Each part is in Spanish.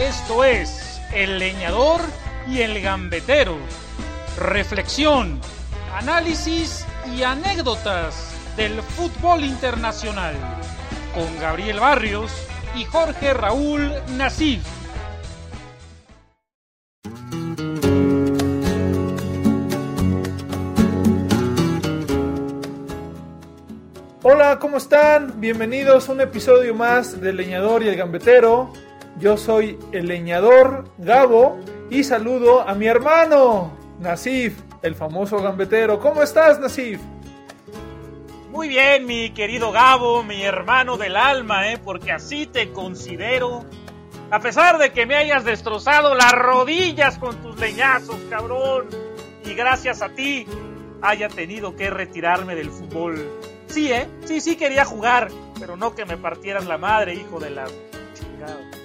Esto es El Leñador y el Gambetero. Reflexión, análisis y anécdotas del fútbol internacional. Con Gabriel Barrios y Jorge Raúl Nasif. Hola, ¿cómo están? Bienvenidos a un episodio más del Leñador y el Gambetero. Yo soy el leñador Gabo y saludo a mi hermano Nasif, el famoso gambetero. ¿Cómo estás, Nasif? Muy bien, mi querido Gabo, mi hermano del alma, ¿eh? porque así te considero. A pesar de que me hayas destrozado las rodillas con tus leñazos, cabrón, y gracias a ti haya tenido que retirarme del fútbol. Sí, ¿eh? Sí, sí quería jugar, pero no que me partieran la madre, hijo de la chingada.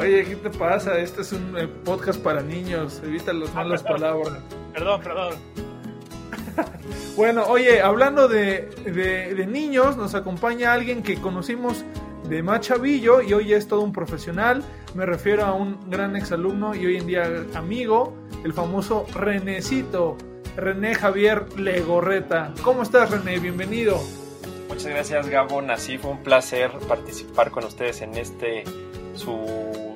Oye, ¿qué te pasa? Este es un eh, podcast para niños. Evita las Ah, malas perdón. palabras. Perdón, perdón. Bueno, oye, hablando de, de- de niños, nos acompaña alguien que conocimos de más chavillo y hoy es todo un profesional. Me refiero a un gran exalumno y hoy en día amigo, el famoso Renecito, René Javier Legorreta. ¿Cómo estás, René? Bienvenido. Muchas gracias Gabo, así fue un placer participar con ustedes en este su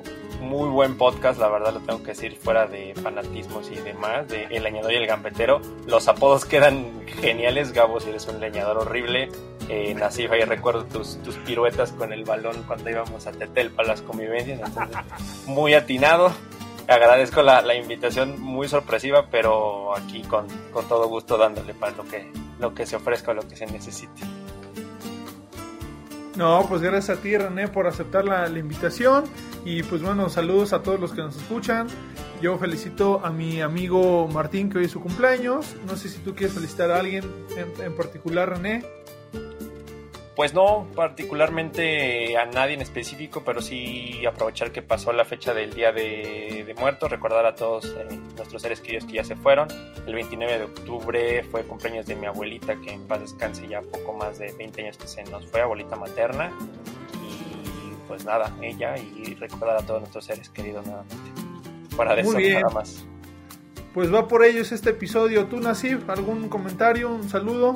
muy buen podcast, la verdad lo tengo que decir fuera de fanatismos y demás, de El Leñador y el Gambetero. Los apodos quedan geniales, Gabo, si eres un leñador horrible. Eh, Nasif, ahí recuerdo tus, tus piruetas con el balón cuando íbamos a Tetel para las convivencias, muy atinado. Agradezco la, la invitación muy sorpresiva, pero aquí con, con todo gusto dándole para lo que, lo que se ofrezca o lo que se necesite. No, pues gracias a ti, René, por aceptar la, invitación. Y pues bueno, saludos a todos los que nos escuchan. Yo felicito a mi amigo Martín, que hoy es su cumpleaños. No sé si tú quieres felicitar a alguien en, en particular, René. Pues no particularmente a nadie en específico, pero sí aprovechar que pasó la fecha del Día de, de Muertos, recordar a todos eh, nuestros seres queridos que ya se fueron. El 29 de octubre fue cumpleaños de mi abuelita, que en paz descanse ya poco más de 20 años que se nos fue, abuelita materna. Y pues nada, ella y recordar a todos nuestros seres queridos nuevamente. Fuera de Muy eso, bien. nada más. Pues va por ellos este episodio. ¿Tú, Nasif, algún comentario, un saludo?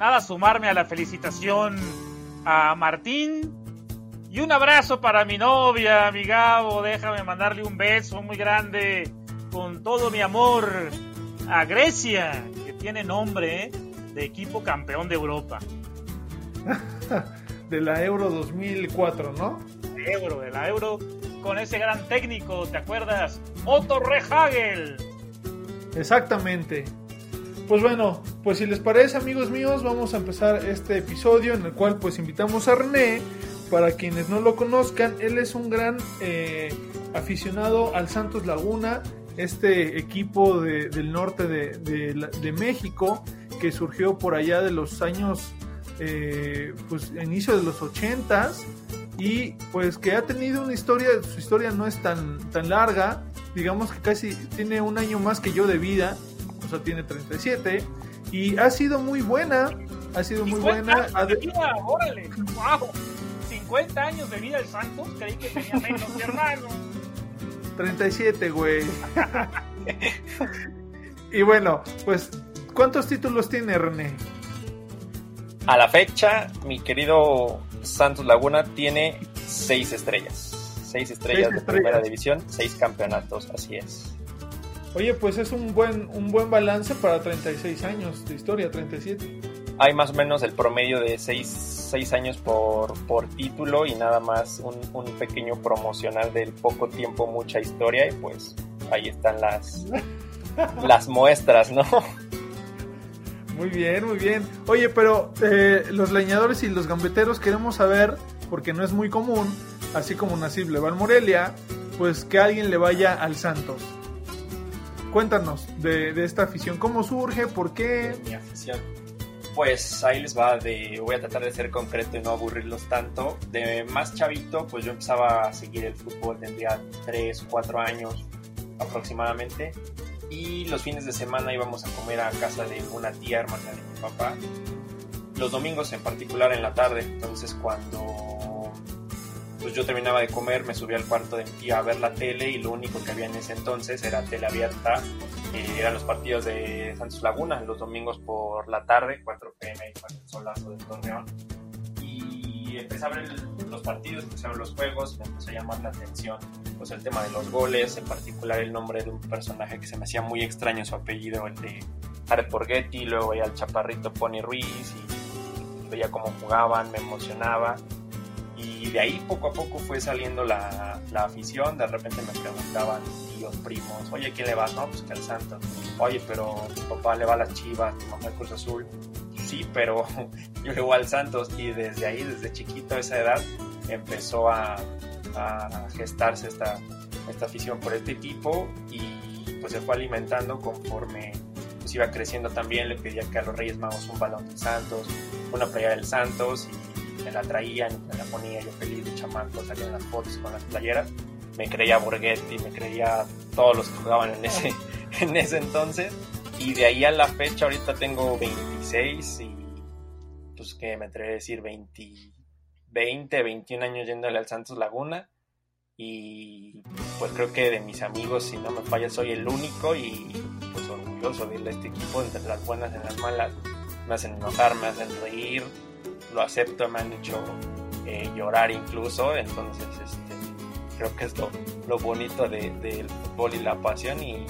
Nada, sumarme a la felicitación a Martín. Y un abrazo para mi novia, mi Gabo. Déjame mandarle un beso muy grande con todo mi amor a Grecia, que tiene nombre ¿eh? de equipo campeón de Europa. De la Euro 2004, ¿no? De Euro, de la Euro, con ese gran técnico, ¿te acuerdas? Otto Rehagel. Exactamente. Pues bueno, pues si les parece amigos míos, vamos a empezar este episodio en el cual pues invitamos a René. Para quienes no lo conozcan, él es un gran eh, aficionado al Santos Laguna, este equipo de- del norte de, México que surgió por allá de los años, eh, pues inicio de los ochentas y pues que ha tenido una historia, su historia no es tan, tan larga, digamos que casi tiene un año más que yo de vida, sea, tiene 37, y ha sido muy buena, ha sido muy 50 buena. de de- vida, órale, wow. 50 años de vida el Santos, creí que tenía menos, hermano. 37, güey. y bueno, pues, ¿cuántos títulos tiene René? A la fecha, mi querido Santos Laguna tiene seis estrellas. Seis estrellas Seis de estrellas. primera división, seis campeonatos, así es. Oye, pues es un buen, un buen balance para 36 años de historia, 37. Hay más o menos el promedio de seis, seis años por, por título y nada más un, un pequeño promocional del poco tiempo, mucha historia y pues ahí están las, las muestras, ¿no? Muy bien, muy bien. Oye, pero eh, los leñadores y los gambeteros queremos saber, porque no es muy común, así como Nasib le va al Morelia, pues que alguien le vaya al Santos. Cuéntanos de, de esta afición, cómo surge, por qué. mi afición. Pues ahí les va de, voy a tratar de ser concreto y no aburrirlos tanto. De más chavito, pues yo empezaba a seguir el fútbol, tendría 3, 4 años aproximadamente. Y los fines de semana íbamos a comer a casa de una tía hermana de mi papá. Los domingos en particular en la tarde. Entonces cuando pues yo terminaba de comer, me subí al cuarto de mi tía a ver la tele y lo único que había en ese entonces era tele abierta, eh, eran los partidos de Santos Laguna, los domingos por la tarde, 4 pm y el solazo del Torreón. Y empecé a ver los partidos, empecé a ver los juegos, me empezó a llamar la atención pues el tema de los goles, en particular el nombre de un personaje que se me hacía muy extraño su apellido, el de Jared Borghetti, luego veía al chaparrito Pony Ruiz y veía cómo jugaban, me emocionaba y de ahí poco a poco fue saliendo la, la, afición, de repente me preguntaban tíos, primos, oye, ¿quién le vas? No, pues que al Santos. Oye, pero tu papá le va a las Chivas, tu mamá al Cruz Azul. Sí, pero yo le voy al Santos y desde ahí, desde chiquito, a esa edad, empezó a, a gestarse esta, esta afición por este equipo y pues se fue alimentando conforme pues iba creciendo también, le pedía que a los Reyes Magos un balón del Santos, una playa del Santos y me la traían, me la ponía yo feliz de chamaco, salían las fotos con las playeras. Me creía Borghetti, me creía todos los que jugaban en ese, en ese entonces. Y de ahí a la fecha, ahorita tengo 26 y pues que me atrevo a decir 20, 20, 21 años yéndole al Santos Laguna. Y pues creo que de mis amigos, si no me falla, soy el único y pues orgulloso de este equipo, entre las buenas y las malas. Me hacen enojar, me hacen reír, lo acepto, me han hecho eh, llorar incluso, entonces este, creo que es lo, bonito del de, fútbol y la pasión y,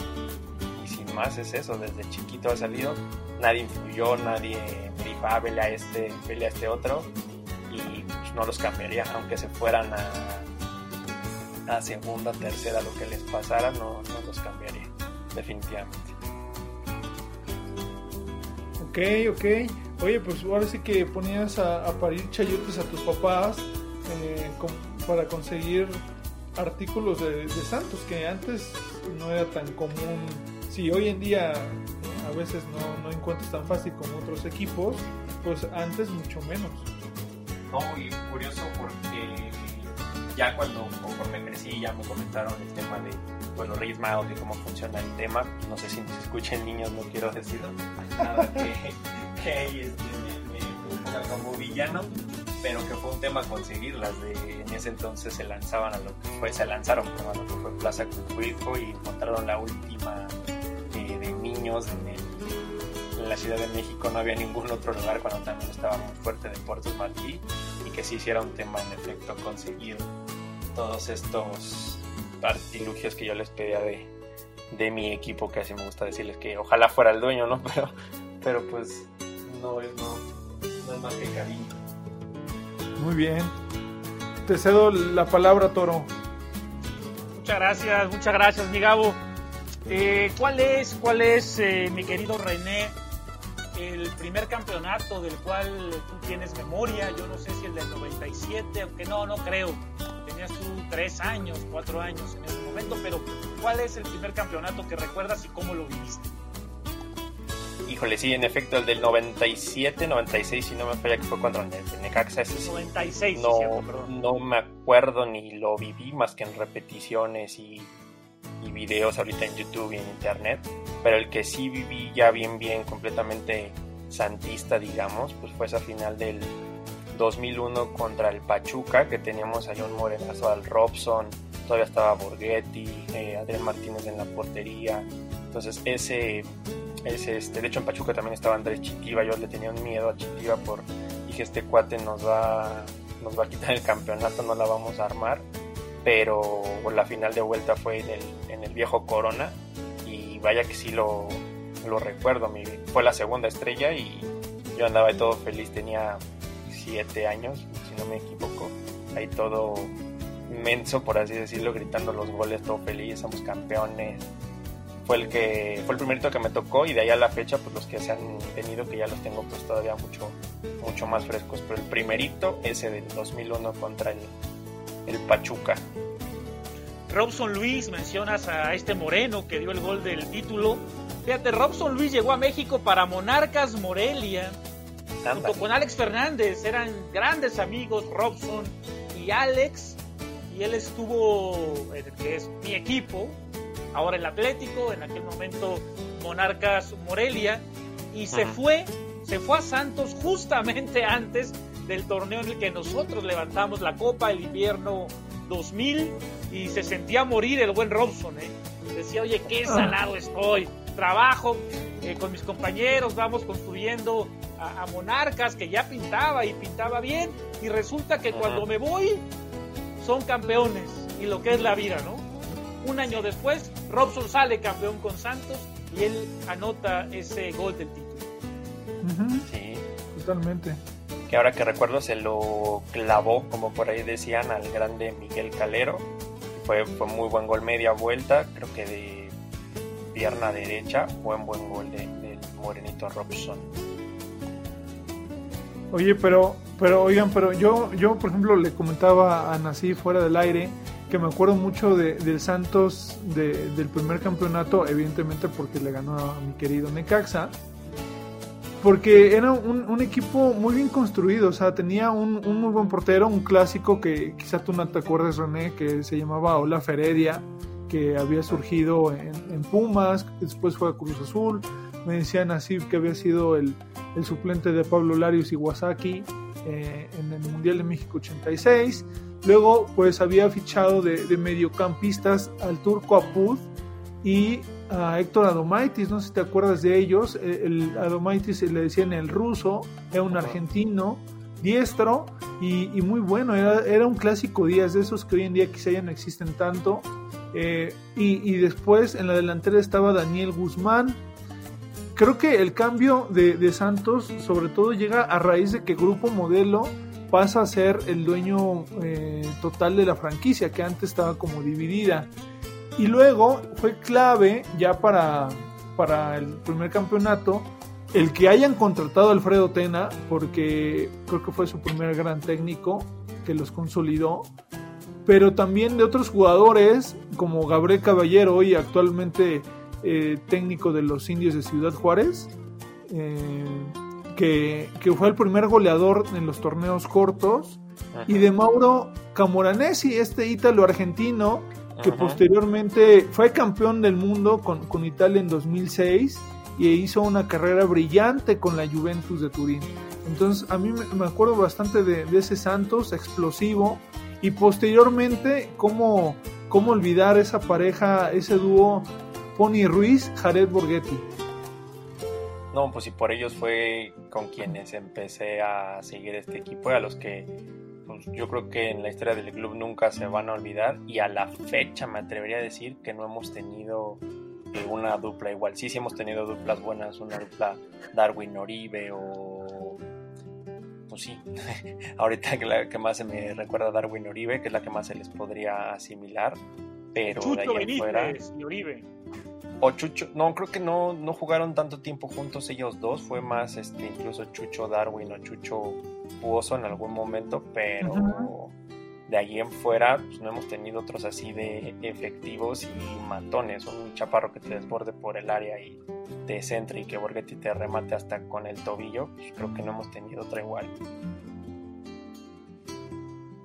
sin más es eso, desde chiquito ha salido, nadie influyó, nadie me dijo, ah, vele a este, vele a este otro y pues, no los cambiaría, aunque se fueran a, a segunda, tercera, lo que les pasara, no, no los cambiaría, definitivamente. Ok, ok. Oye, pues ahora sí que ponías a, parir chayotes a tus papás eh, para conseguir artículos de, Santos, que antes no era tan común. Sí, hoy en día a veces no, no encuentras tan fácil como otros equipos, pues antes mucho menos. No, y curioso porque ya cuando conforme crecí ya me comentaron el tema de bueno, Reyes y cómo funciona el tema. No sé si nos escuchen niños, no quiero decir nada que este, me, me, como villano, pero que fue un tema conseguirlas. De, en ese entonces se lanzaban a lo que fue, se lanzaron a lo fue Plaza Cucuico y encontraron la última eh, de niños en, en, la Ciudad de México. No había ningún otro lugar cuando también estaba muy fuerte Deportes Martí y que sí hiciera un tema en efecto conseguir todos estos artilugios que yo les pedía de, de mi equipo, que así me gusta decirles que ojalá fuera el dueño, ¿no? Pero, pero pues no es, no, más que cariño. Muy bien. Te cedo la palabra, Toro. Muchas gracias, muchas gracias, mi Gabo. Eh, ¿Cuál es, cuál es eh, mi querido René, el primer campeonato del cual tú tienes memoria? Yo no sé si el del 97, aunque no, no creo. Tenías tú tres años, cuatro años en ese momento, pero ¿cuál es el primer campeonato que recuerdas y cómo lo viviste? Híjole, sí, en efecto, el del 97, 96, si no me falla que fue el Necaxa ese 96, no, no me acuerdo ni lo viví más que en repeticiones y, y videos ahorita en YouTube y en internet. Pero el que sí viví ya bien, bien, completamente santista, digamos, pues fue esa final del 2001 contra el Pachuca, que teníamos a un Morenazo al Robson, todavía estaba Borghetti, eh, Adrián Martínez en la portería. Entonces ese es este, de hecho en Pachuca también estaba Andrés Chitiva, yo le tenía un miedo a Chitiva por dije este cuate nos va nos va a quitar el campeonato, no la vamos a armar, pero la final de vuelta fue en el, en el viejo Corona y vaya que sí lo, lo recuerdo, fue la segunda estrella y yo andaba todo feliz, tenía siete años, si no me equivoco, ahí todo inmenso, por así decirlo, gritando los goles, todo feliz, somos campeones, fue el que fue el primerito que me tocó y de ahí a la fecha pues los que se han tenido que ya los tengo pues todavía mucho mucho más frescos. Pero el primerito ese del 2001 contra el, el Pachuca. Robson Luis mencionas a este moreno que dio el gol del título. Fíjate Robson Luis llegó a México para Monarcas Morelia. Junto con Alex Fernández eran grandes amigos Robson y Alex. Y él estuvo que es mi equipo ahora el Atlético, en aquel momento Monarcas Morelia, y se fue, se fue a Santos justamente antes del torneo en el que nosotros levantamos la Copa el invierno 2000 y se sentía morir el buen Robson. ¿eh? Decía, oye, qué ah. salado estoy. Trabajo eh, con mis compañeros, vamos construyendo a, Monarcas que ya pintaba y pintaba bien. Y resulta que cuando me voy son campeones y lo que es la vida, ¿no? Un año después, Robson sale campeón con Santos y él anota ese gol del título. Sí. Totalmente. Que ahora que recuerdo se lo clavó, como por ahí decían, al grande Miguel Calero. Fue, fue muy buen gol media vuelta, creo que de pierna derecha, buen buen gol del de Morenito Robson. Oye, pero, pero oigan, pero yo, yo por ejemplo le comentaba a Nací fuera del aire que me acuerdo mucho de, del Santos del primer campeonato, evidentemente porque le ganó a mi querido Necaxa, porque era un, equipo muy bien construido, o sea, tenía un, muy buen portero, un clásico que quizá tú no te acuerdes, René, que se llamaba Ola Feredia, que había surgido en, Pumas, después fue a Cruz Azul, me decían así que había sido el, suplente de Pablo Larios Iwasaki eh, en el Mundial de México 86, luego pues había fichado de, de mediocampistas al turco Apud y a Héctor Adomaitis, no sé si te acuerdas de ellos, eh, el Adomaitis le decían el ruso, era un argentino diestro y, muy bueno, era, era, un clásico Díaz de esos que hoy en día quizá ya no existen tanto. Eh, y, después en la delantera estaba Daniel Guzmán. Creo que el cambio de, Santos sobre todo llega a raíz de que Grupo Modelo pasa a ser el dueño eh, total de la franquicia, que antes estaba como dividida. Y luego fue clave ya para, para el primer campeonato el que hayan contratado Alfredo Tena, porque creo que fue su primer gran técnico que los consolidó, pero también de otros jugadores como Gabriel Caballero, hoy actualmente eh, técnico de los indios de Ciudad Juárez, eh, que, que, fue el primer goleador en los torneos cortos, y de Mauro Camoranesi, este ítalo argentino que posteriormente fue campeón del mundo con, con, Italia en 2006 y hizo una carrera brillante con la Juventus de Turín. Entonces a mí me, acuerdo bastante de, ese Santos explosivo y posteriormente cómo, cómo olvidar esa pareja, ese dúo Pony Ruiz, Jared Borghetti. No, pues y por ellos fue con quienes empecé a seguir este equipo, a los que pues, yo creo que en la historia del club nunca se van a olvidar y a la fecha me atrevería a decir que no hemos tenido eh, una dupla igual. Sí, sí hemos tenido duplas buenas, una dupla Darwin Oribe o... Pues sí, ahorita que la que más se me recuerda a Darwin Oribe, que es la que más se les podría asimilar, pero de ahí fuera... Y Oribe. O Chucho, no, creo que no, no jugaron tanto tiempo juntos ellos dos, fue más este incluso Chucho Darwin o Chucho Puoso en algún momento, pero de ahí en fuera pues, no hemos tenido otros así de efectivos y matones, un chaparro que te desborde por el área y te centre y que Borghetti te remate hasta con el tobillo, pues creo que no hemos tenido otra igual.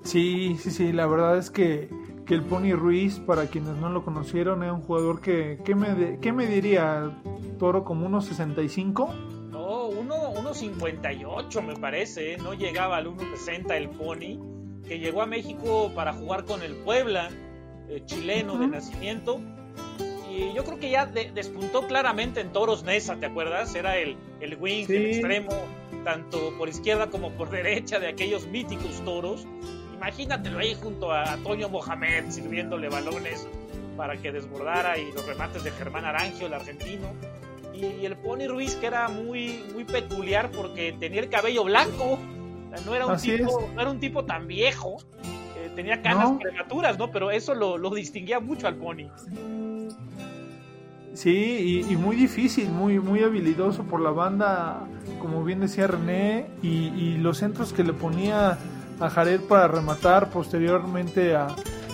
Sí, sí, sí, la verdad es que que el Pony Ruiz, para quienes no lo conocieron, era un jugador que, ¿qué me, qué me diría, Toro, como unos 65? No, 1.58 me parece, ¿eh? no llegaba al 1.60 el Pony, que llegó a México para jugar con el Puebla, eh, chileno de nacimiento, y yo creo que ya despuntó claramente en Toros Nesa, ¿te acuerdas? Era el, el wing, el extremo, tanto por izquierda como por derecha de aquellos míticos toros, Imagínatelo ahí junto a Toño Mohamed sirviéndole balones para que desbordara y los remates de Germán Arangio, el argentino. Y el Pony Ruiz que era muy, muy peculiar porque tenía el cabello blanco. No era un, tipo, no era un tipo tan viejo. Eh, tenía canas prematuras, ¿no? Pero eso lo, distinguía mucho al Pony. Sí, y, muy difícil, muy, muy habilidoso por la banda, como bien decía René, y, y los centros que le ponía a Jared para rematar, posteriormente a,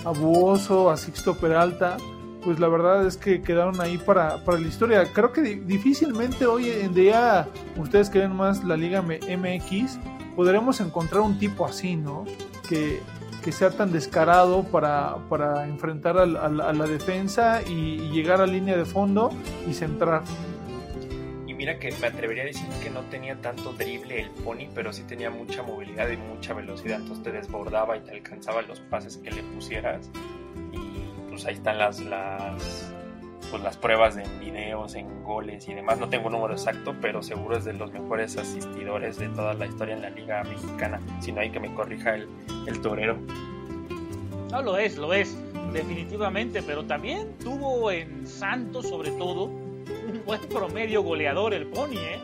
a Buoso, a Sixto Peralta, pues la verdad es que quedaron ahí para, para la historia. Creo que difícilmente hoy en día, ustedes que ven más la Liga MX, podremos encontrar un tipo así, ¿no? Que, que sea tan descarado para, para enfrentar a, la defensa y, llegar a línea de fondo y centrar. Mira que me atrevería a decir que no tenía tanto drible el pony, pero sí tenía mucha movilidad y mucha velocidad. Entonces te desbordaba y te alcanzaba los pases que le pusieras. Y pues ahí están las, las, pues las pruebas en videos, en goles y demás. No tengo un número exacto, pero seguro es de los mejores asistidores de toda la historia en la Liga Mexicana. Si no hay que me corrija el, el torero. No, lo es, lo es, definitivamente, pero también tuvo en Santos, sobre todo, un buen promedio goleador el Pony, ¿eh?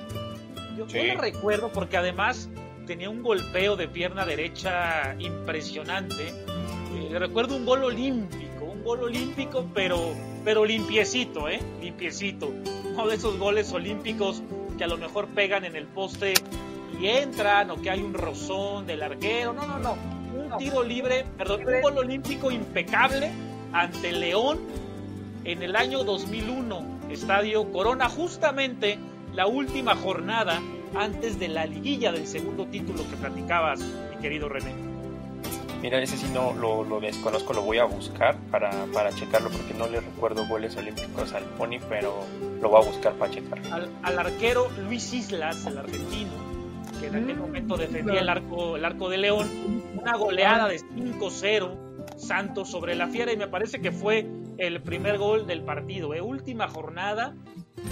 Yo, Sí. yo lo recuerdo porque además tenía un golpeo de pierna derecha impresionante. Eh, recuerdo un gol olímpico, un gol olímpico, pero, pero limpiecito, ¿eh? Limpiecito. Uno de esos goles olímpicos que a lo mejor pegan en el poste y entran, o que hay un rozón del arquero. No, no, no. Un tiro libre, perdón, un gol olímpico impecable ante León en el año 2001, Estadio Corona, justamente la última jornada antes de la liguilla del segundo título que platicabas, mi querido René. Mira, ese sí no lo, lo desconozco, lo voy a buscar para, para checarlo porque no le recuerdo goles olímpicos al Pony, pero lo voy a buscar para checar. Al, al arquero Luis Islas, el argentino, que en aquel Mm, momento defendía el arco, el arco de León, una goleada de 5-0 Santos sobre la Fiera y me parece que fue el primer gol del partido, ¿eh? última jornada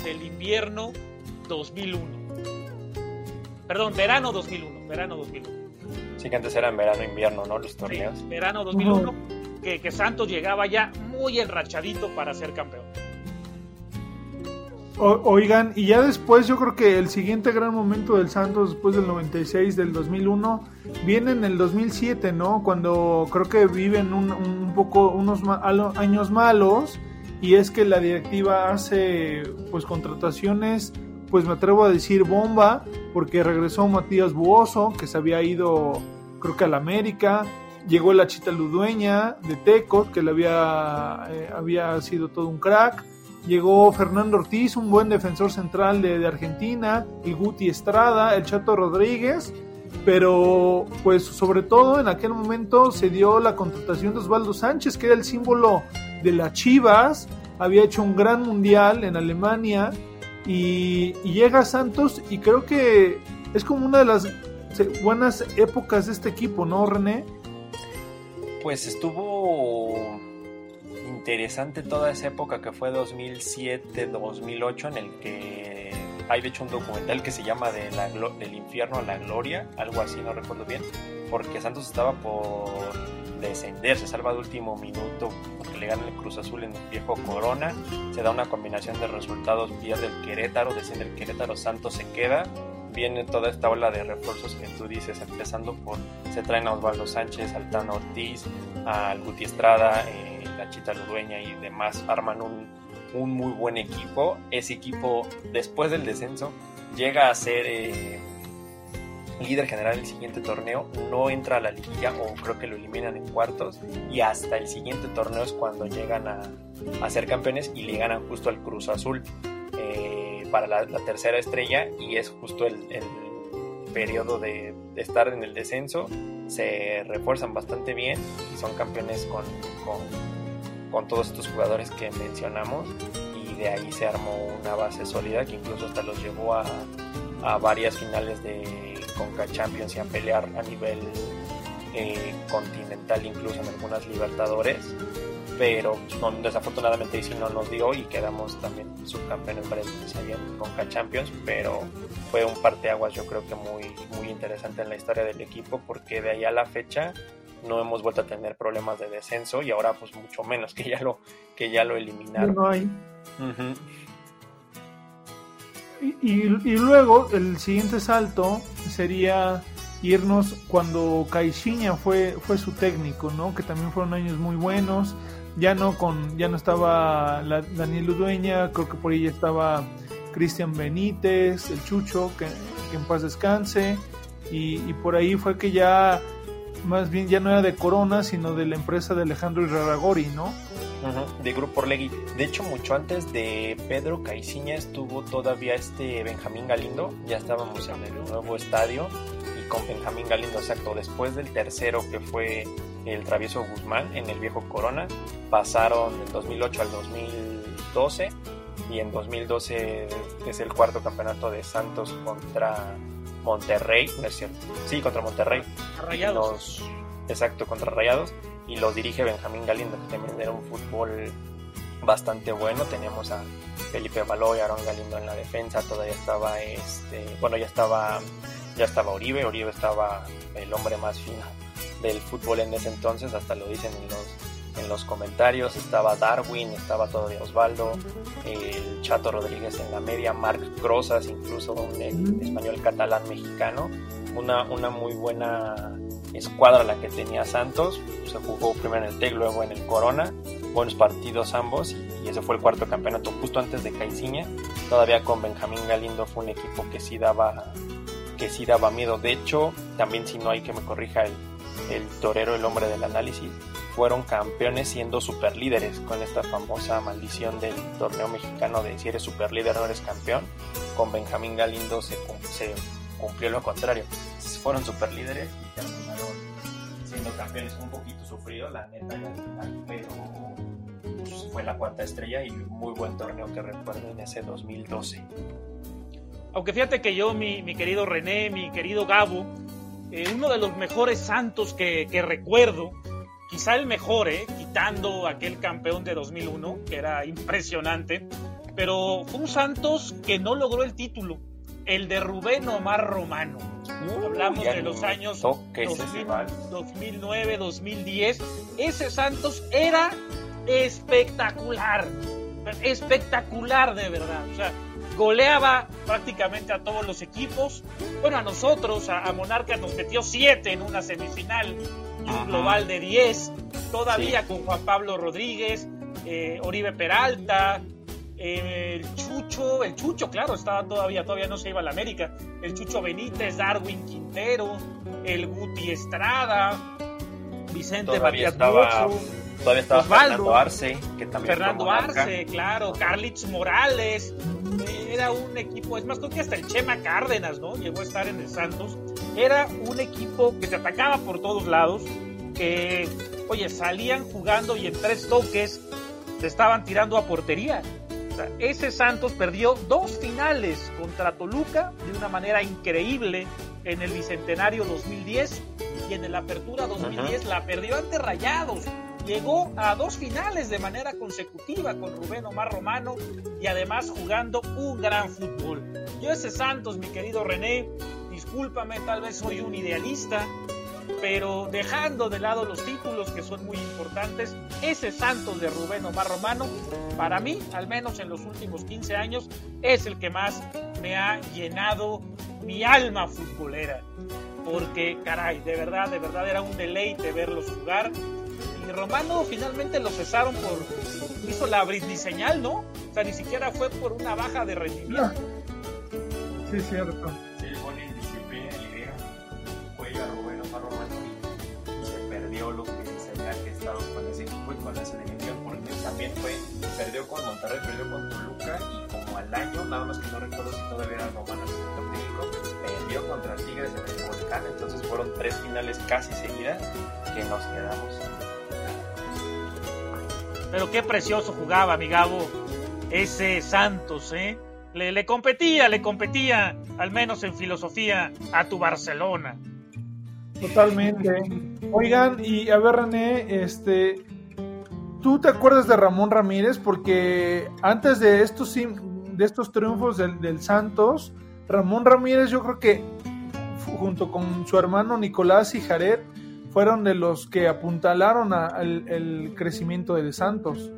del invierno 2001. Perdón, verano 2001, verano 2001. Sí que antes era en verano, invierno, ¿no? Los Sí, torneos. verano 2001, que, que Santos llegaba ya muy enrachadito para ser campeón. Oigan, y ya después yo creo que el siguiente gran momento del Santos después del 96, del 2001, viene en el 2007, ¿no? Cuando creo que viven un, un poco unos años malos y es que la directiva hace pues contrataciones, pues me atrevo a decir bomba, porque regresó Matías Buoso, que se había ido creo que al América, llegó la Chita Ludueña de Tecos, que le había, eh, había sido todo un crack. Llegó Fernando Ortiz, un buen defensor central de, de Argentina, el Guti Estrada, el Chato Rodríguez, pero pues sobre todo en aquel momento se dio la contratación de Osvaldo Sánchez, que era el símbolo de las Chivas, había hecho un gran mundial en Alemania y, llega Santos y creo que es como una de las buenas épocas de este equipo, ¿no, René? Pues estuvo interesante toda esa época que fue 2007-2008 en el que hay de hecho un documental que se llama de la del infierno a la gloria, algo así, no recuerdo bien, porque Santos estaba por descender, se salva de último minuto porque le gana el Cruz Azul en el viejo Corona, se da una combinación de resultados, pierde el Querétaro, desciende el Querétaro, Santos se queda, viene toda esta ola de refuerzos que tú dices, empezando por, se traen a Osvaldo Sánchez, al Tano Ortiz, al Guti Estrada, eh, la Chita Ludueña y demás, arman un, un muy buen equipo. Ese equipo, después del descenso, llega a ser eh, líder general el siguiente torneo, no entra a la liguilla o creo que lo eliminan en cuartos. Y hasta el siguiente torneo es cuando llegan a, a ser campeones y le ganan justo al Cruz Azul eh, para la, tercera estrella. Y es justo el, periodo de, estar en el descenso, se refuerzan bastante bien y son campeones con, con todos estos jugadores que mencionamos y de ahí se armó una base sólida que incluso hasta los llevó a, a varias finales de Conca Champions y a pelear a nivel eh, continental incluso en algunas Libertadores. Pero no, desafortunadamente ahí sí no nos dio y quedamos también subcampeones varias veces ahí en Conca Champions pero fue un parteaguas yo creo que muy, muy interesante en la historia del equipo porque de ahí a la fecha no hemos vuelto a tener problemas de descenso y ahora pues mucho menos que ya lo que ya lo eliminaron. No hay. Ujú. Y, y- y luego el siguiente salto sería irnos cuando Caixinha fue, fue su técnico, ¿no? Que también fueron años muy buenos. Ya no con, ya no estaba la, Daniel Udueña, creo que por ahí ya estaba Cristian Benítez, el Chucho, que, que en paz descanse. Y, y por ahí fue que ya, más bien ya no era de Corona, sino de la empresa de Alejandro Iraragori, ¿no? De Grupo Orlegui. De hecho, mucho antes de Pedro Caiciña estuvo todavía este Benjamín Galindo. Ya estábamos en el nuevo estadio y con Benjamín Galindo, exacto. Después del tercero que fue el Travieso Guzmán en el viejo Corona, pasaron del 2008 al 2012 y en 2012 es el cuarto campeonato de Santos contra Monterrey, no es cierto, sí, contra Monterrey. Rayados. exacto, contra Rayados y lo dirige Benjamín Galindo, que también era un fútbol bastante bueno. Teníamos a Felipe Baló y Aaron Galindo en la defensa, todavía estaba este, bueno, ya estaba ya estaba Oribe, Oribe estaba el hombre más fino del fútbol en ese entonces, hasta lo dicen en los en los comentarios, estaba Darwin, estaba todavía Osvaldo, el Chato Rodríguez en la media, Marc Crozas, incluso un español catalán mexicano, una, una muy buena escuadra la que tenía Santos, se jugó primero en el TEC, luego en el Corona, buenos partidos ambos y, ese fue el cuarto campeonato. Justo antes de Caiciña, todavía con Benjamín Galindo fue un equipo que sí daba que sí daba miedo, de hecho también si no hay que me corrija el, el torero, el hombre del análisis, fueron campeones siendo superlíderes con esta famosa maldición del torneo mexicano de si eres superlíder no eres campeón. Con Benjamín Galindo se, cumplió lo contrario. Fueron superlíderes y terminaron siendo campeones un poquito sufridos, la neta, pero fue la cuarta estrella y muy buen torneo que recuerdo en ese 2012. Aunque fíjate que yo, mi, mi querido René, mi querido Gabo, eh, uno de los mejores santos que, que recuerdo quizá el mejor, ¿eh? quitando aquel campeón de 2001, que era impresionante, pero fue un Santos que no logró el título, el de Rubén Omar Romano. Hablamos de los años 2009, 2010. Ese Santos era espectacular, espectacular de verdad. O sea, goleaba prácticamente a todos los equipos. Bueno, a nosotros, a, a Monarcas nos metió siete en una semifinal un global de 10, todavía con Juan Pablo Rodríguez, eh, Oribe Peralta, eh, el Chucho, el Chucho, claro, estaba todavía, todavía no se iba a la América, el Chucho Benítez, Darwin Quintero, el Guti Estrada, Vicente estaba, Todavía estaba Fernando Arce, que también Fernando Arce, claro, Carlitz Morales, era un equipo, es más, creo que hasta el Chema Cárdenas, ¿no? Llegó a estar en el Santos. Era un equipo que se atacaba por todos lados, que, oye, salían jugando y en tres toques se estaban tirando a portería. ese Santos perdió dos finales contra Toluca de una manera increíble en el Bicentenario 2010 y en el Apertura 2010 la perdió ante Rayados llegó a dos finales de manera consecutiva con Rubén Omar Romano y además jugando un gran fútbol. Yo ese Santos, mi querido René, discúlpame, tal vez soy un idealista, pero dejando de lado los títulos que son muy importantes, ese Santos de Rubén Omar Romano, para mí, al menos en los últimos 15 años, es el que más me ha llenado mi alma futbolera. Porque, caray, de verdad, de verdad era un deleite verlos jugar y Romano finalmente lo cesaron por. hizo la señal, ¿no? O sea, ni siquiera fue por una baja de rendimiento. Sí, cierto. Ese equipo y con esa división, porque también fue. perdió con Monterrey, perdió con Toluca y como al año, nada más que no recuerdo si todavía era Romano el técnico, perdió contra Tigres en el Volcán. Entonces fueron tres finales casi seguidas que nos quedamos pero qué precioso jugaba, mi Gabo. Ese Santos, ¿eh? Le, le competía, le competía, al menos en filosofía, a tu Barcelona. Totalmente. Oigan, y a ver, René, este. ¿Tú te acuerdas de Ramón Ramírez? Porque antes de estos, de estos triunfos del, del Santos, Ramón Ramírez, yo creo que junto con su hermano Nicolás y Jared, fueron de los que apuntalaron al el crecimiento de Santos.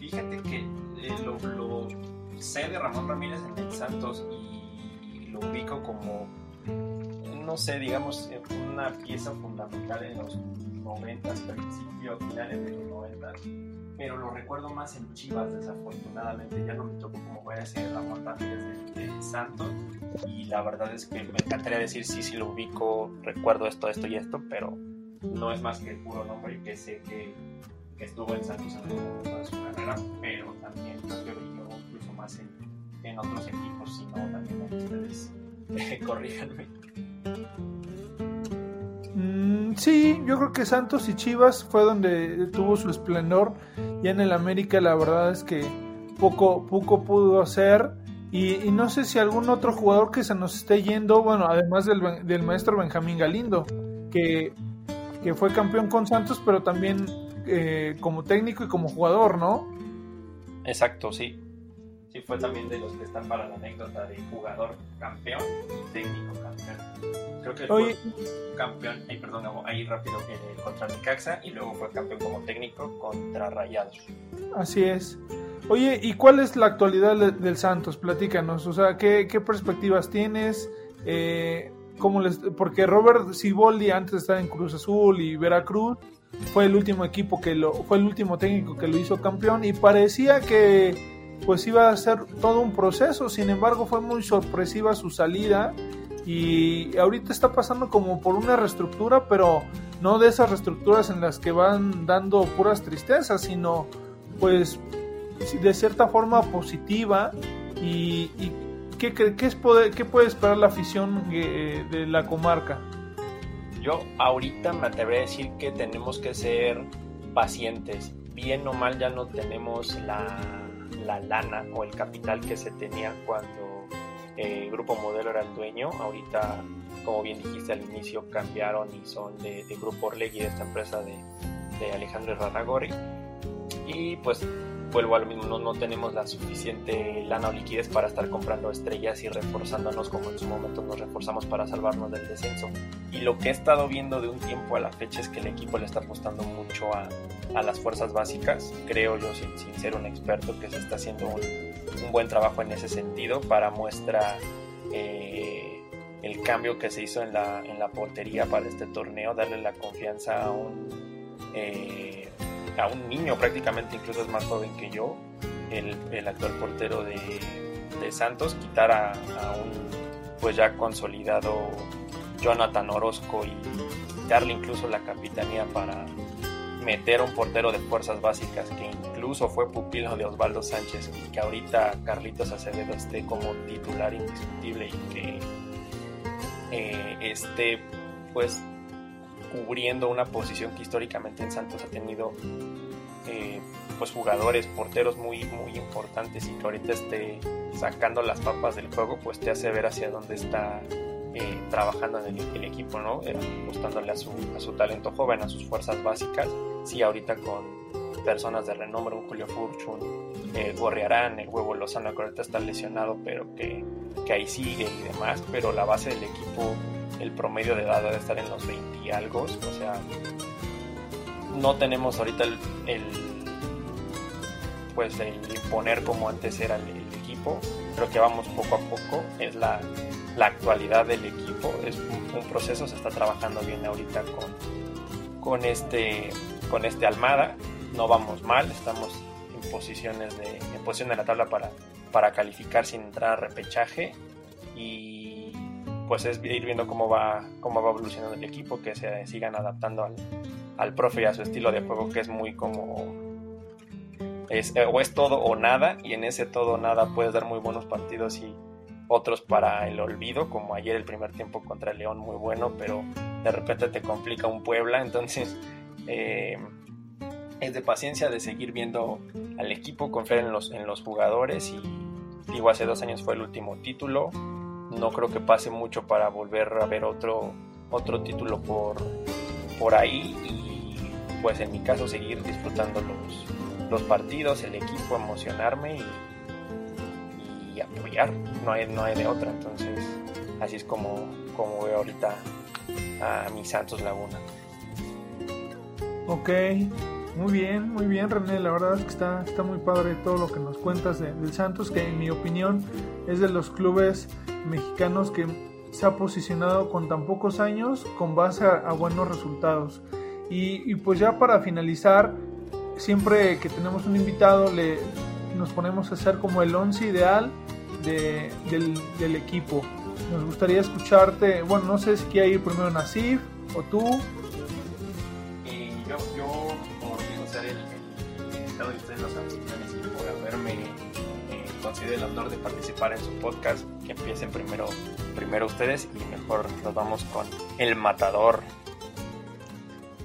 Fíjate que eh, lo, sé de Ramón Ramírez en el Santos y, lo ubico como, no sé, digamos, una pieza fundamental en los 90, principios, finales de los 90 pero lo recuerdo más en Chivas, desafortunadamente. Ya no me tocó como voy a decir Ramón Ramírez de, de, Santos. Y la verdad es que me encantaría decir sí, sí lo ubico, recuerdo esto, esto y esto, pero no es más que el puro nombre que sé que, estuvo en Santos en algún de su carrera, pero también creo que brilló incluso más en, en otros equipos, sino también en ustedes. corríjanme. Mm, sí, yo creo que Santos y Chivas fue donde tuvo su esplendor. Ya en el América la verdad es que poco, poco pudo hacer. Y, no sé si algún otro jugador que se nos esté yendo, bueno, además del, del maestro Benjamín Galindo, que, que, fue campeón con Santos, pero también eh, como técnico y como jugador, ¿no? Exacto, sí. Sí, fue también de los que están para la anécdota de jugador campeón y técnico campeón. Creo que fue campeón, ahí perdón, ahí rápido eh, contra Necaxa y luego fue campeón como técnico contra Rayados. Así es. Oye, ¿y cuál es la actualidad del Santos? Platícanos, o sea, ¿qué, perspectivas tienes? Eh, ¿cómo les, porque Robert Ciboldi antes de estar en Cruz Azul y Veracruz fue el último equipo que lo fue el último técnico que lo hizo campeón y parecía que pues iba a ser todo un proceso, sin embargo fue muy sorpresiva su salida y ahorita está pasando como por una reestructura, pero no de esas reestructuras en las que van dando puras tristezas, sino pues de cierta forma positiva y, ¿qué, qué, es qué puede esperar la afición eh, de la comarca? Yo ahorita me atrevería a decir que tenemos que ser pacientes. Bien o mal ya no tenemos la, la lana o el capital que se tenía cuando eh, Grupo Modelo era el dueño. Ahorita, como bien dijiste al inicio, cambiaron y son de, Grupo Orlegui, de esta empresa de, de Alejandro Ranagori. Y pues vuelvo a lo mismo, no, tenemos la suficiente lana o liquidez para estar comprando estrellas y reforzándonos como en su momento nos reforzamos para salvarnos del descenso. Y lo que he estado viendo de un tiempo a la fecha es que el equipo le está apostando mucho a, las fuerzas básicas. Creo yo, sin, ser un experto, que se está haciendo un, un buen trabajo en ese sentido para muestra eh, el cambio que se hizo en la, en la portería para este torneo, darle la confianza a un... Eh, a un niño prácticamente, incluso es más joven que yo, el, el actual portero de, de Santos, quitar a, un pues ya consolidado Jonathan Orozco y darle incluso la capitanía para meter a un portero de fuerzas básicas que incluso fue pupilo de Osvaldo Sánchez y que ahorita Carlitos Acevedo esté como titular indiscutible y que eh, esté pues cubriendo una posición que históricamente en Santos ha tenido eh, pues jugadores, porteros muy, muy importantes y que ahorita esté sacando las papas del juego, pues te hace ver hacia dónde está eh, trabajando en el, equipo, ¿no? Eh, a su, a su talento joven, a sus fuerzas básicas. Sí, ahorita con personas de renombre, un Julio Furchun, eh, Gorriarán, el huevo Lozano, que ahorita está lesionado, pero que, que ahí sigue y demás, pero la base del equipo el promedio de edad debe estar en los 20 y algo, o sea, no tenemos ahorita el, pues el imponer como antes era el, equipo, creo que vamos poco a poco, es la, actualidad del equipo, es un, proceso, se está trabajando bien ahorita con, con, este, con este Almada, no vamos mal, estamos en posiciones de, en posición de la tabla para, para calificar sin entrar a repechaje. Y pues es ir viendo cómo va, cómo va evolucionando el equipo, que se sigan adaptando al, al profe y a su estilo de juego, que es muy como... Es, o es todo o nada, y en ese todo o nada puedes dar muy buenos partidos y otros para el olvido, como ayer el primer tiempo contra el León muy bueno, pero de repente te complica un Puebla, entonces eh, es de paciencia de seguir viendo al equipo, confiar en los, en los jugadores. Y digo, hace dos años fue el último título, no creo que pase mucho para volver a ver otro, otro título por, por ahí. Y pues en mi caso seguir disfrutando los, los partidos, el equipo, emocionarme y, apoyar, no hay, no hay de otra, entonces así es como, como veo ahorita a mi Santos Laguna. Ok, muy bien, muy bien René, la verdad es que está, está muy padre todo lo que nos cuentas del Santos, que en mi opinión es de los clubes mexicanos que se ha posicionado con tan pocos años con base a, buenos resultados. Y, pues ya para finalizar, siempre que tenemos un invitado le, nos ponemos a hacer como el once ideal del, equipo. Nos gustaría escucharte, bueno, no sé si quiere ir primero Nasif o tú. Y yo, yo quiero ser el, el invitado de ustedes los anfitriones y por haberme considere el honor de participar en su podcast, que empiecen primero, primero ustedes y mejor nos vamos con El Matador.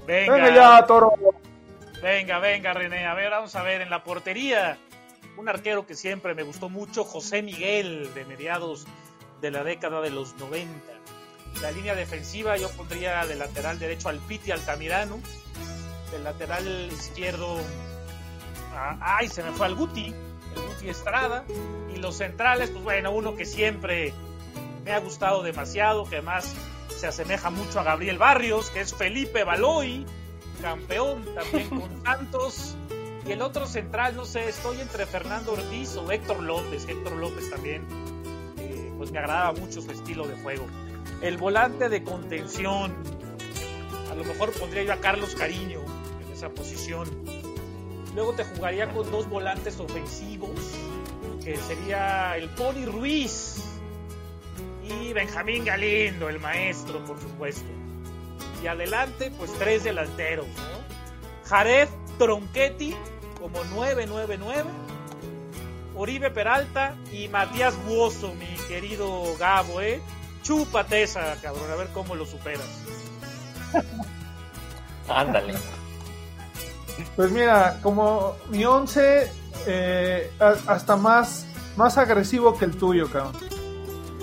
Venga, ya, Toro. Venga, venga, René. A ver, vamos a ver, en la portería. Un arquero que siempre me gustó mucho, José Miguel, de mediados de la década de los 90. La línea defensiva yo pondría de lateral derecho al Piti Altamirano, del lateral izquierdo, ay, se me fue al Guti, el Guti Estrada, y los centrales, pues bueno, uno que siempre me ha gustado demasiado, que además se asemeja mucho a Gabriel Barrios, que es Felipe Baloy, campeón también con Santos. Y el otro central, no sé, estoy entre Fernando Ortiz o Héctor López. Héctor López también, pues me agradaba mucho su estilo de juego. El volante de contención, a lo mejor pondría yo a Carlos Cariño en esa posición. Luego te jugaría con dos volantes ofensivos, que sería el Pony Ruiz y Benjamín Galindo, el maestro, por supuesto. Y adelante, pues tres delanteros, ¿no? Tronchetti como 999, Oribe Peralta y Matías Buoso, mi querido Gabo, ¿eh? Chúpate esa, cabrón, a ver cómo lo superas. Ándale. Pues mira, como mi once, eh, hasta más, más agresivo que el tuyo, cabrón.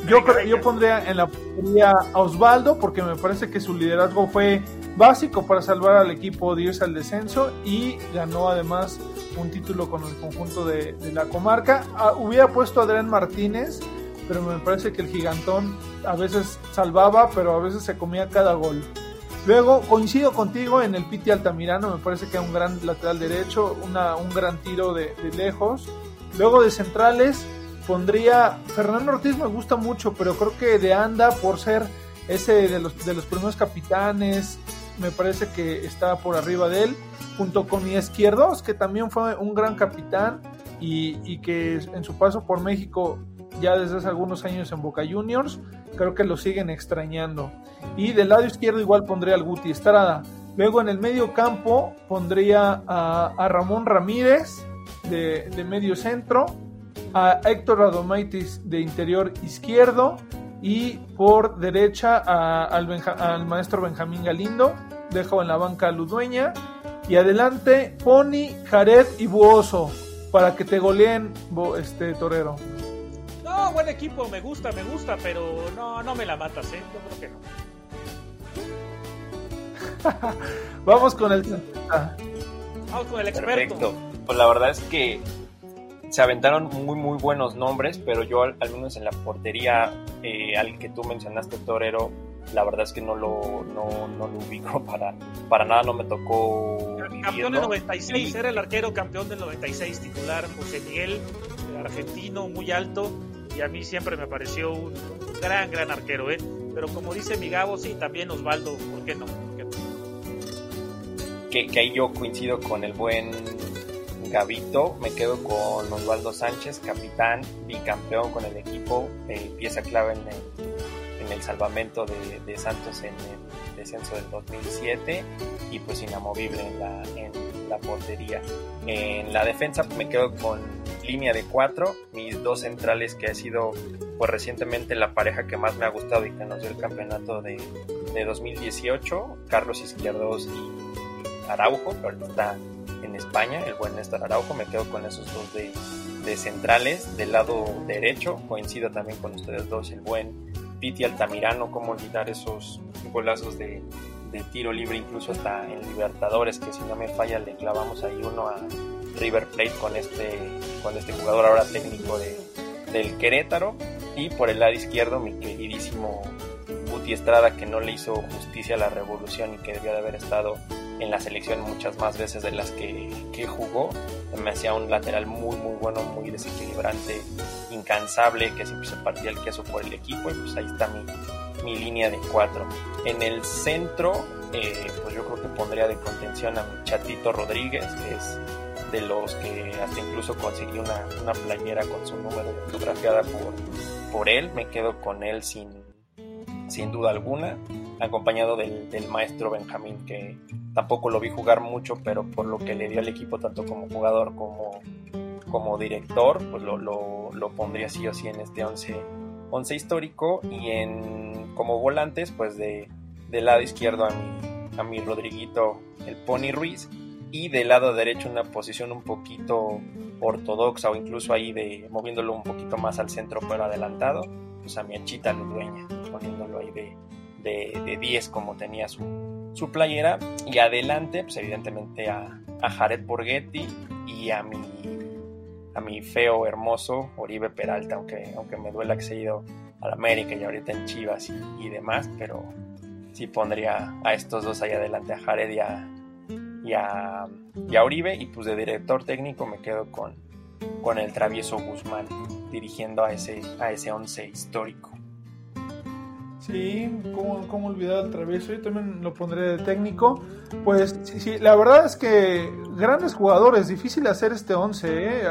Yo, yo pondría en la portería a Osvaldo porque me parece que su liderazgo fue básico para salvar al equipo de irse al descenso y ganó además un título con el conjunto de, la comarca. Ah, hubiera puesto a Adrián Martínez, pero me parece que el gigantón a veces salvaba, pero a veces se comía cada gol. Luego coincido contigo en el Piti Altamirano, me parece que un gran lateral derecho, una, un gran tiro de, de lejos. Luego de centrales, pondría. Fernando Ortiz me gusta mucho, pero creo que de anda por ser ese de los, de los primeros capitanes, me parece que está por arriba de él, junto con mi izquierdos, que también fue un gran capitán y, que en su paso por México ya desde hace algunos años en Boca Juniors, creo que lo siguen extrañando. Y del lado izquierdo igual pondría al Guti Estrada. Luego en el medio campo pondría a, Ramón Ramírez de, de medio centro a Héctor Adomaitis de interior izquierdo y por derecha al, maestro Benjamín Galindo. Dejo en la banca a Ludueña. Y adelante Pony, Jared y Buoso para que te goleen, este torero. No, buen equipo, me gusta, me gusta, pero no, no me la matas, ¿eh? Yo creo que no. Vamos con el... Vamos con el experto. Pues la verdad es que se aventaron muy muy buenos nombres, pero yo al, menos en la portería, eh, al que tú mencionaste, Torero, la verdad es que no lo, no, no lo ubico para, para nada, no me tocó. Campeón del 96, era el arquero campeón del 96 titular, José Miguel, argentino, muy alto, y a mí siempre me pareció un gran, gran arquero, ¿eh? Pero como dice mi Gabo, sí, también Osvaldo, ¿por qué no? Que, que ahí yo coincido con el buen Gavito, me quedo con Osvaldo Sánchez, capitán, bicampeón con el equipo, eh, pieza clave en el, en salvamento de, Santos en el descenso del 2007 y pues inamovible en la, en la portería. En la defensa me quedo con línea de cuatro, mis dos centrales que ha sido pues recientemente la pareja que más me ha gustado y que nos dio el campeonato de, de 2018, Carlos Izquierdos y Araujo, que ahorita está en España, el buen Néstor Araujo, me quedo con esos dos de, centrales, del lado derecho, coincido también con ustedes dos, el buen Piti Altamirano, cómo olvidar esos golazos de, tiro libre, incluso hasta en Libertadores, que si no me falla le clavamos ahí uno a River Plate con este, con este jugador ahora técnico de, del Querétaro, y por el lado izquierdo mi queridísimo Guti Estrada, que no le hizo justicia a la revolución y que debió de haber estado en la selección muchas más veces de las que, que jugó. Me hacía un lateral muy, muy bueno, muy desequilibrante, incansable, que siempre se partía el queso por el equipo. Y pues ahí está mi, mi línea de cuatro. En el centro, eh, pues yo creo que pondría de contención a mi chatito Rodríguez, que es de los que hasta incluso conseguí una, una playera con su número fotografiada por, por él. Me quedo con él sin, sin duda alguna, acompañado del, del maestro Benjamín, que Tampoco lo vi jugar mucho, pero por lo que le dio al equipo, tanto como jugador como, como director, pues lo, lo, lo pondría sí o sí en este 11, 11 histórico. Y en como volantes, pues de, del lado izquierdo a mi, a mi Rodriguito, el Pony Ruiz. y del lado derecho una posición un poquito ortodoxa o incluso ahí de moviéndolo un poquito más al centro pero adelantado, pues a mi Anchita Ludueña, poniéndolo ahí de, de, 10 como tenía su, su, playera y adelante pues evidentemente a, a Jared Borghetti y a mi a mi feo hermoso Oribe Peralta aunque, aunque me duela que se haya ido al América y ahorita en Chivas y, demás pero sí pondría a estos dos ahí adelante a Jared y a, y a, y a Oribe y pues de director técnico me quedo con, con el travieso Guzmán dirigiendo a ese, a ese once histórico. Sí, ¿cómo, cómo olvidar el travieso? Yo también lo pondré de técnico. Pues sí, sí, la verdad es que grandes jugadores, difícil hacer este once, ¿eh?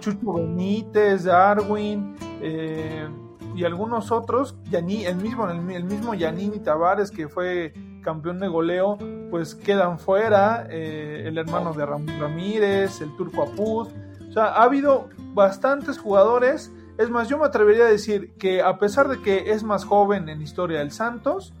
Chucho Benítez, Darwin, eh, y algunos otros, Yani, el mismo, el, mismo Yanini Tavares que fue campeón de goleo, pues quedan fuera, eh, el hermano de Ramírez, el turco Apud, o sea, ha habido bastantes jugadores, es más, yo me atrevería a decir que a pesar de que es más joven en historia del Santos,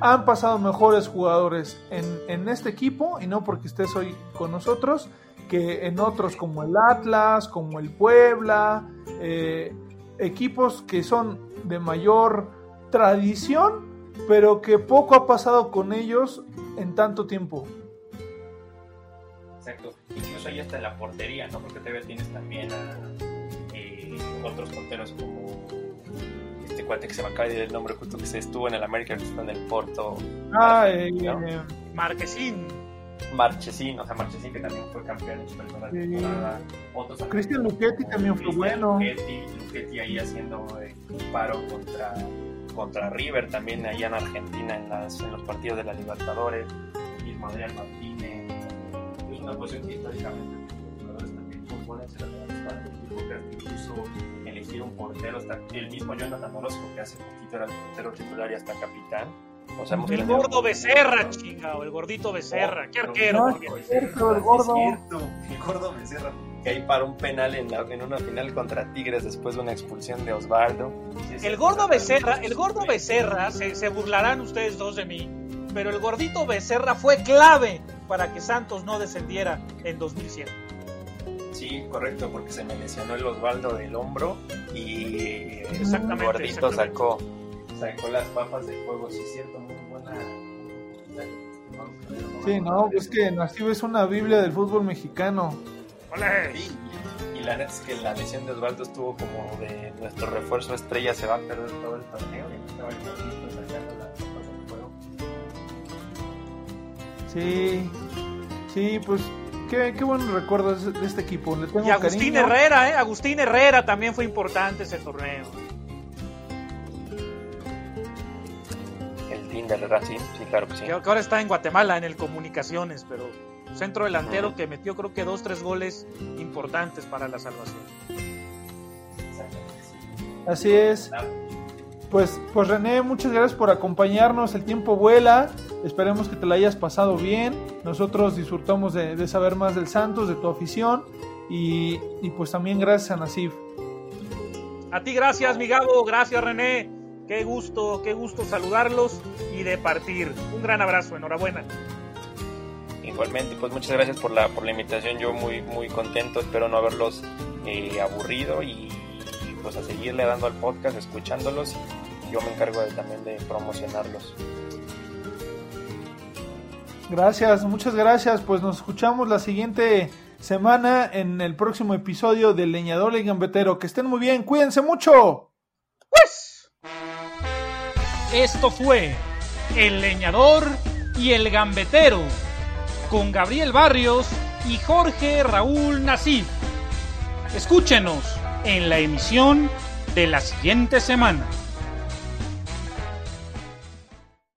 han pasado mejores jugadores en, en este equipo, y no porque estés hoy con nosotros, que en otros como el Atlas, como el Puebla, eh, equipos que son de mayor tradición, pero que poco ha pasado con ellos en tanto tiempo. Exacto. Incluso ahí está la portería, ¿no? Porque te tienes también a otros porteros como este cuate que se me acaba de ir el nombre justo que se estuvo en el América, que está en el Porto. Ah, eh, Marquesín. Marchesín, o sea, Marchesín que también fue campeón en su primera temporada. Otros Cristian Luchetti también fue bueno. Luchetti, ahí haciendo eh, un paro contra, contra River también allá en Argentina en, las, en los partidos de la Libertadores. Mismo Adrián Martínez. Es una posición que históricamente también muy buenos incluso elegir un portero, hasta el mismo Jonathan Orozco que hace poquito era el portero titular y hasta capitán el gordo Becerra, chingado, el gordito Becerra, qué arquero. el gordo. el gordo Becerra. Que ahí para un penal en, en, una final contra Tigres después de una expulsión de Osvaldo. el gordo Becerra, el gordo Becerra, se, se burlarán ustedes dos de mí, pero el gordito Becerra fue clave para que Santos no descendiera en 2007. Sí, correcto, porque se me lesionó el Osvaldo del hombro y el gordito sacó sacó las papas de fuego, sí es cierto, muy buena. Sí, no, es que Nacib es una biblia del fútbol mexicano. y, la neta es que la lesión de Osvaldo estuvo como de nuestro refuerzo estrella se va a perder todo el torneo y estaba el sacando las papas de fuego. Sí, sí, pues qué, qué buenos recuerdos de este equipo. Le tengo y Agustín Herrera, ¿eh? Agustín Herrera también fue importante ese torneo. del Racing, sí, claro que sí. Que ahora está en Guatemala, en el Comunicaciones, pero centro delantero que metió creo que dos, tres goles importantes para la salvación. Así es. Pues, pues René, muchas gracias por acompañarnos. El tiempo vuela. Esperemos que te la hayas pasado bien. Nosotros disfrutamos de, saber más del Santos, de tu afición. Y, y pues también gracias a Nasif. A ti gracias, mi Gabo. Gracias, René. Qué gusto, qué gusto saludarlos y de partir. Un gran abrazo, enhorabuena. Igualmente, pues muchas gracias por la, por la invitación. Yo muy, muy contento, espero no haberlos eh, aburrido y pues a seguirle dando al podcast, escuchándolos. Yo me encargo de, también de promocionarlos. Gracias, muchas gracias. Pues nos escuchamos la siguiente semana en el próximo episodio de Leñador y Gambetero. Que estén muy bien, cuídense mucho. Pues. Esto fue El Leñador y el Gambetero con Gabriel Barrios y Jorge Raúl Nasif. Escúchenos en la emisión de la siguiente semana.